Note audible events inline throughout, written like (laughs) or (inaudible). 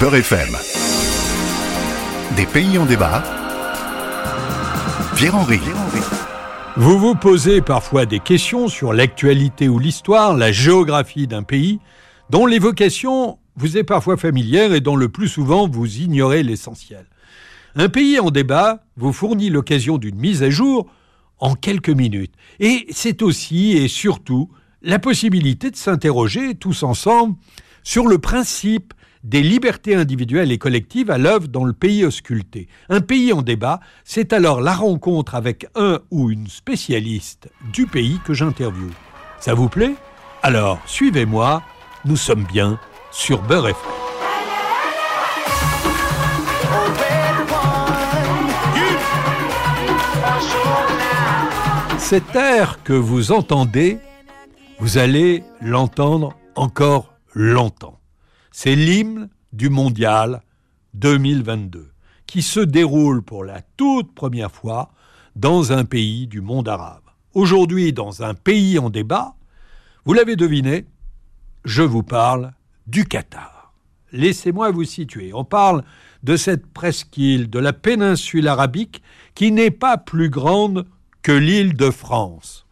Beurre FM. Des pays en débat. Pierre-Henri. Vous vous posez parfois des questions sur l'actualité ou l'histoire, la géographie d'un pays, dont l'évocation vous est parfois familière et dont le plus souvent vous ignorez l'essentiel. Un pays en débat vous fournit l'occasion d'une mise à jour en quelques minutes. Et c'est aussi et surtout la possibilité de s'interroger tous ensemble sur le principe des libertés individuelles et collectives à l'œuvre dans le pays ausculté. Un pays en débat, c'est alors la rencontre avec un ou une spécialiste du pays que j'interviewe. Ça vous plaît? Alors, suivez-moi, nous sommes bien sur Beurre FM. Cet air que vous entendez, vous allez l'entendre encore longtemps. C'est l'hymne du mondial 2022 qui se déroule pour la toute première fois dans un pays du monde arabe. Aujourd'hui, dans un pays en débat, vous l'avez deviné, je vous parle du Qatar. Laissez-moi vous situer. On parle de cette presqu'île de la péninsule arabique qui n'est pas plus grande que l'île de France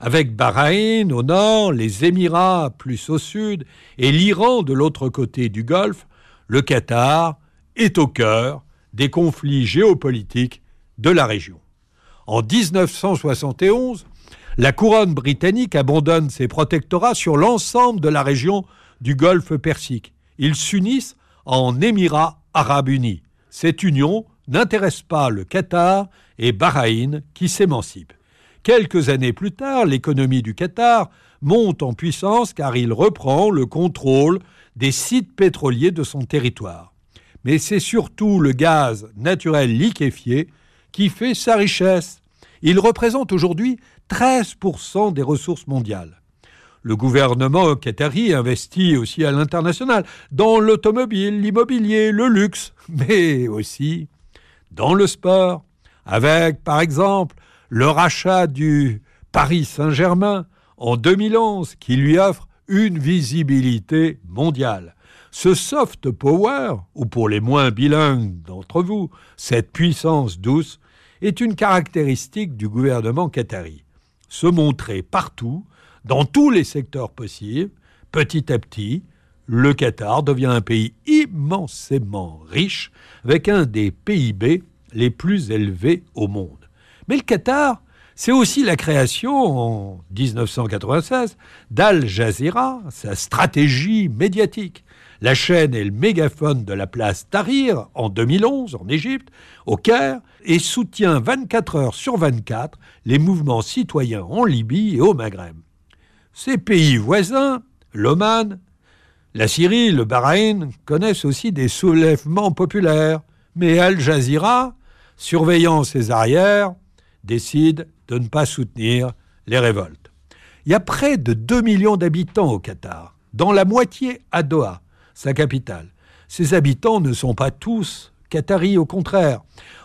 avec Bahreïn au nord, les Émirats plus au sud et l'Iran de l'autre côté du Golfe, le Qatar est au cœur des conflits géopolitiques de la région. En 1971, la couronne britannique abandonne ses protectorats sur l'ensemble de la région du Golfe Persique. Ils s'unissent en Émirats arabes unis. Cette union n'intéresse pas le Qatar et Bahreïn qui s'émancipent. Quelques années plus tard, l'économie du Qatar monte en puissance car il reprend le contrôle des sites pétroliers de son territoire. Mais c'est surtout le gaz naturel liquéfié qui fait sa richesse. Il représente aujourd'hui 13% des ressources mondiales. Le gouvernement qatari investit aussi à l'international dans l'automobile, l'immobilier, le luxe, (laughs) mais aussi dans le sport, avec par exemple le rachat du Paris Saint-Germain en 2011 qui lui offre une visibilité mondiale. Ce soft power, ou pour les moins bilingues d'entre vous, cette puissance douce, est une caractéristique du gouvernement qatari. Se montrer partout, dans tous les secteurs possibles, petit à petit, le Qatar devient un pays immensément riche, avec un des PIB les plus élevés au monde. Mais le Qatar, c'est aussi la création en 1996 d'Al Jazeera, sa stratégie médiatique. La chaîne est le mégaphone de la place Tahrir en 2011 en Égypte, au Caire, et soutient 24 heures sur 24 les mouvements citoyens en Libye et au Maghreb. Ces pays voisins, l'Oman, la Syrie, le Bahreïn, connaissent aussi des soulèvements populaires. Mais Al Jazeera, surveillant ses arrières, décide de ne pas soutenir les révoltes. Il y a près de 2 millions d'habitants au Qatar, dans la moitié à Doha, sa capitale. Ces habitants ne sont pas tous qataris, au contraire.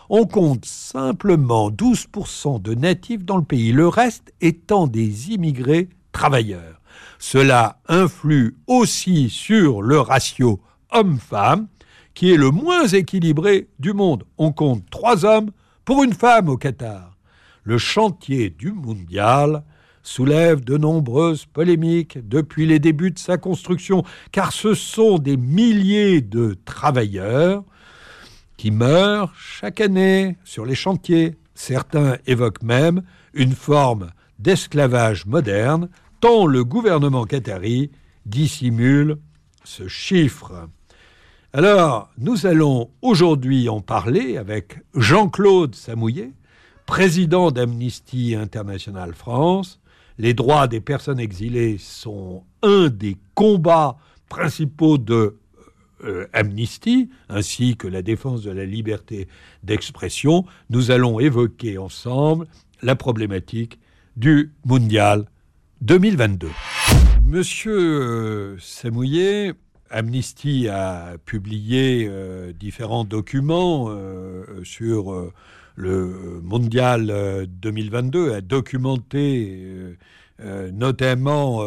On compte simplement 12% de natifs dans le pays, le reste étant des immigrés travailleurs. Cela influe aussi sur le ratio homme-femme, qui est le moins équilibré du monde. On compte trois hommes pour une femme au Qatar le chantier du mondial soulève de nombreuses polémiques depuis les débuts de sa construction, car ce sont des milliers de travailleurs qui meurent chaque année sur les chantiers. Certains évoquent même une forme d'esclavage moderne, tant le gouvernement qatari dissimule ce chiffre. Alors, nous allons aujourd'hui en parler avec Jean-Claude Samouillet, président d'Amnesty International France. Les droits des personnes exilées sont un des combats principaux de euh, Amnesty, ainsi que la défense de la liberté d'expression. Nous allons évoquer ensemble la problématique du mondial 2022. Monsieur euh, Samouillet, Amnesty a publié euh, différents documents sur le mondial 2022 euh, a documenté euh, euh, notamment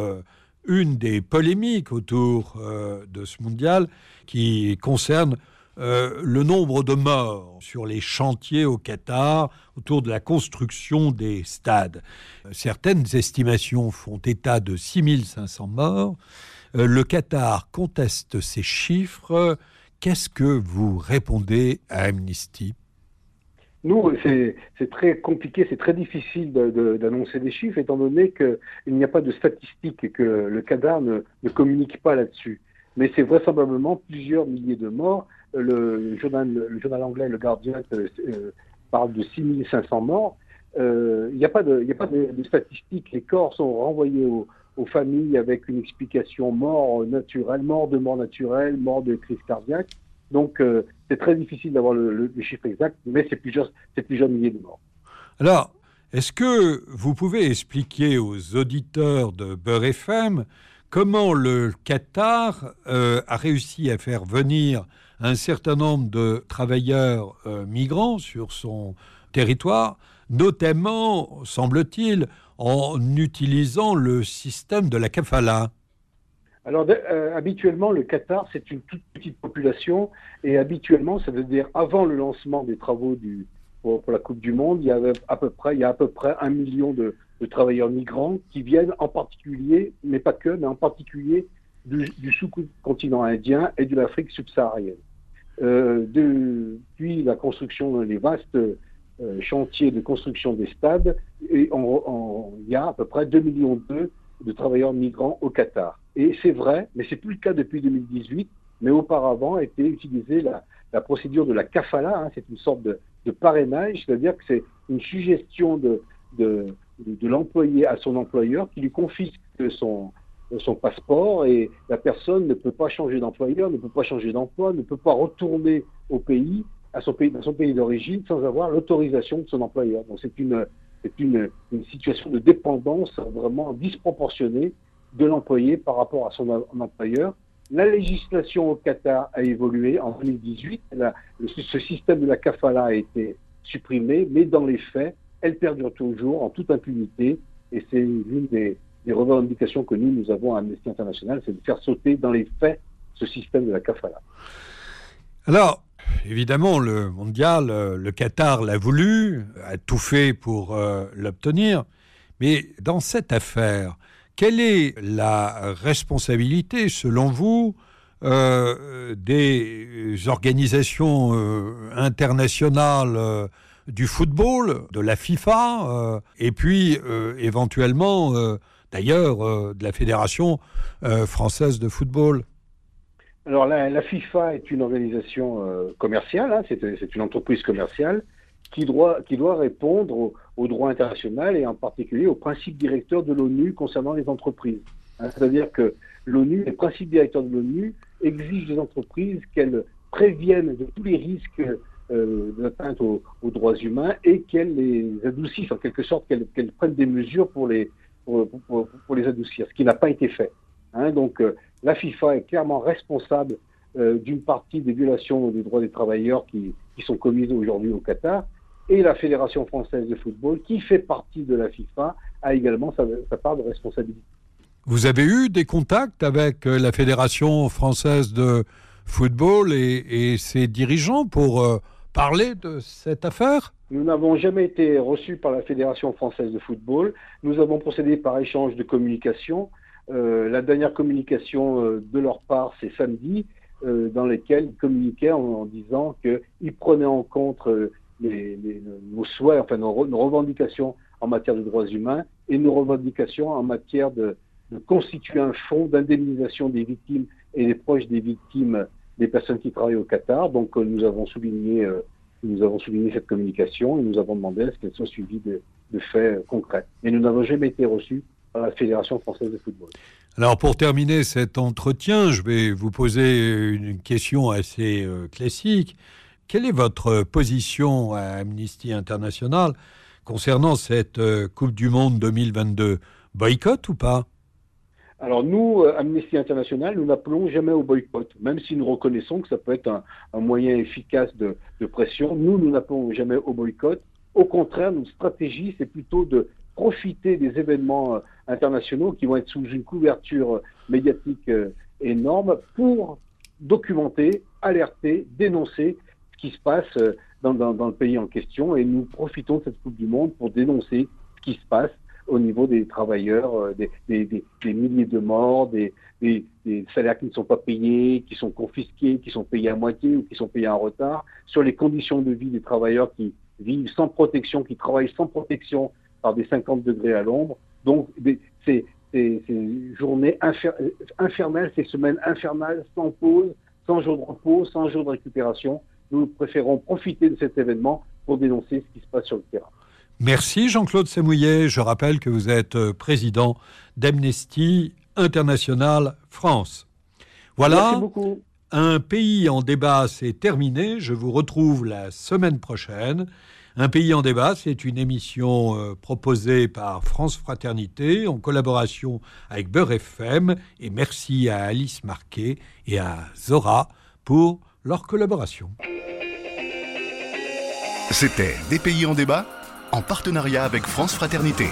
une des polémiques autour de ce mondial qui concerne le nombre de morts sur les chantiers au Qatar autour de la construction des stades. Certaines estimations font état de 6500 morts. Le Qatar conteste ces chiffres. Qu'est-ce que vous répondez à Amnesty? Nous, c'est très compliqué, c'est très difficile d'annoncer des chiffres, étant donné qu'il n'y a pas de statistiques et que le Qatar ne, communique pas là-dessus. Mais c'est vraisemblablement plusieurs milliers de morts. Le journal, anglais, le Guardian, euh, euh, parle de 6500 morts. Euh, il n'y a pas, de, statistiques. Les corps sont renvoyés aux, familles avec une explication mort naturelle, mort de mort naturelle, mort de crise cardiaque. Donc, euh, c'est très difficile d'avoir le, chiffre exact, mais c'est plusieurs, plusieurs milliers de morts. Alors, est-ce que vous pouvez expliquer aux auditeurs de Beurre FM comment le Qatar euh, a réussi à faire venir un certain nombre de travailleurs euh, migrants sur son territoire, notamment, semble-t-il, en utilisant le système de la kafala? Alors, euh, habituellement, le Qatar, c'est une toute petite population, et habituellement, ça veut dire avant le lancement des travaux du, pour, la Coupe du Monde, il y, avait à peu près, il y a à peu près un million de, travailleurs migrants qui viennent en particulier, mais pas que, mais en particulier du, sous-continent indien et de l'Afrique subsaharienne. Euh, depuis la construction, les vastes euh, chantiers de construction des stades, il y a à peu près 2 millions de travailleurs migrants au Qatar. Et c'est vrai, mais c'est plus le cas depuis 2018, mais auparavant été utilisée la, procédure de la kafala, hein, c'est une sorte de, parrainage, c'est-à-dire que c'est une suggestion de, de, l'employé à son employeur qui lui confisque son, son passeport et la personne ne peut pas changer d'employeur, ne peut pas changer d'emploi, ne peut pas retourner au pays, à son pays, dans son pays d'origine sans avoir l'autorisation de son employeur. Donc c'est une, une, une situation de dépendance vraiment disproportionnée de l'employé par rapport à son employeur. La législation au Qatar a évolué en 2018. ce système de la kafala a été supprimé, mais dans les faits, elle perdure toujours en toute impunité. Et c'est l'une des, revendications que nous, nous avons à Amnesty International, c'est de faire sauter dans les faits ce système de la kafala. Alors, évidemment, le mondial, le Qatar l'a voulu, a tout fait pour euh, l'obtenir. Mais dans cette affaire, quelle est la responsabilité, selon vous, euh, des organisations euh, internationales euh, du football, de la FIFA, et puis éventuellement, d'ailleurs, de la Fédération française de football? Alors la, FIFA est une organisation commerciale, hein, c'est une entreprise commerciale qui doit, répondre au, droit international et en particulier aux principes directeurs de l'ONU concernant les entreprises. Hein, c'est-à-dire que l'ONU, les principes directeurs de l'ONU exigent des entreprises qu'elles préviennent de tous les risques euh, d'atteinte aux, droits humains et qu'elles les adoucissent, en quelque sorte, qu'elles prennent des mesures pour les, pour, les adoucir, ce qui n'a pas été fait. Hein, donc euh, la FIFA est clairement responsable euh, d'une partie des violations des droits des travailleurs qui sont commises aujourd'hui au Qatar et la Fédération française de football, qui fait partie de la FIFA, a également sa, part de responsabilité. Vous avez eu des contacts avec euh, la Fédération française de football et, ses dirigeants pour euh, parler de cette affaire? Nous n'avons jamais été reçus par la Fédération française de football. Nous avons procédé par échange de communication. Euh, la dernière communication de leur part, c'est samedi, dans laquelle ils communiquaient en, en disant qu'ils prenaient en compte nos souhaits, enfin nos, revendications en matière de droits humains et nos revendications en matière de, constituer un fonds d'indemnisation des victimes et des proches des victimes des personnes qui travaillent au Qatar. Donc euh, nous avons souligné, euh, nous avons souligné cette communication et nous avons demandé à ce qu'elle soit suivie de, faits concrets. Mais nous n'avons jamais été reçus par la Fédération française de football. Alors pour terminer cet entretien, je vais vous poser une question assez euh, classique. Quelle est votre position à Amnesty International concernant cette euh, Coupe du Monde 2022 Boycott ou pas? Alors nous, euh, Amnesty International, nous n'appelons jamais au boycott, même si nous reconnaissons que ça peut être un, moyen efficace de, pression. Nous, nous n'appelons jamais au boycott. Au contraire, notre stratégie, c'est plutôt de profiter des événements internationaux qui vont être sous une couverture médiatique énorme pour documenter, alerter, dénoncer ce qui se passe dans, dans, le pays en question. Et nous profitons de cette Coupe du Monde pour dénoncer ce qui se passe au niveau des travailleurs, des, des, milliers de morts, des, salaires qui ne sont pas payés, qui sont confisqués, qui sont payés à moitié ou qui sont payés en retard, sur les conditions de vie des travailleurs qui vivent sans protection, qui travaillent sans protection par des 50 degrés à l'ombre. Donc, ces, journées infernales, ces semaines infernales, sans pause, sans jour de repos, sans jour de récupération. Nous préférons profiter de cet événement pour dénoncer ce qui se passe sur le terrain. Merci Jean-Claude Semouillet. Je rappelle que vous êtes euh, président d'Amnesty International France. Voilà. Un pays en débat, c'est terminé. Je vous retrouve la semaine prochaine. Un pays en débat, c'est une émission euh, proposée par France Fraternité en collaboration avec Beurre FM. Et merci à Alice Marquet et à Zora pour leur collaboration. C'était Des pays en débat en partenariat avec France Fraternité.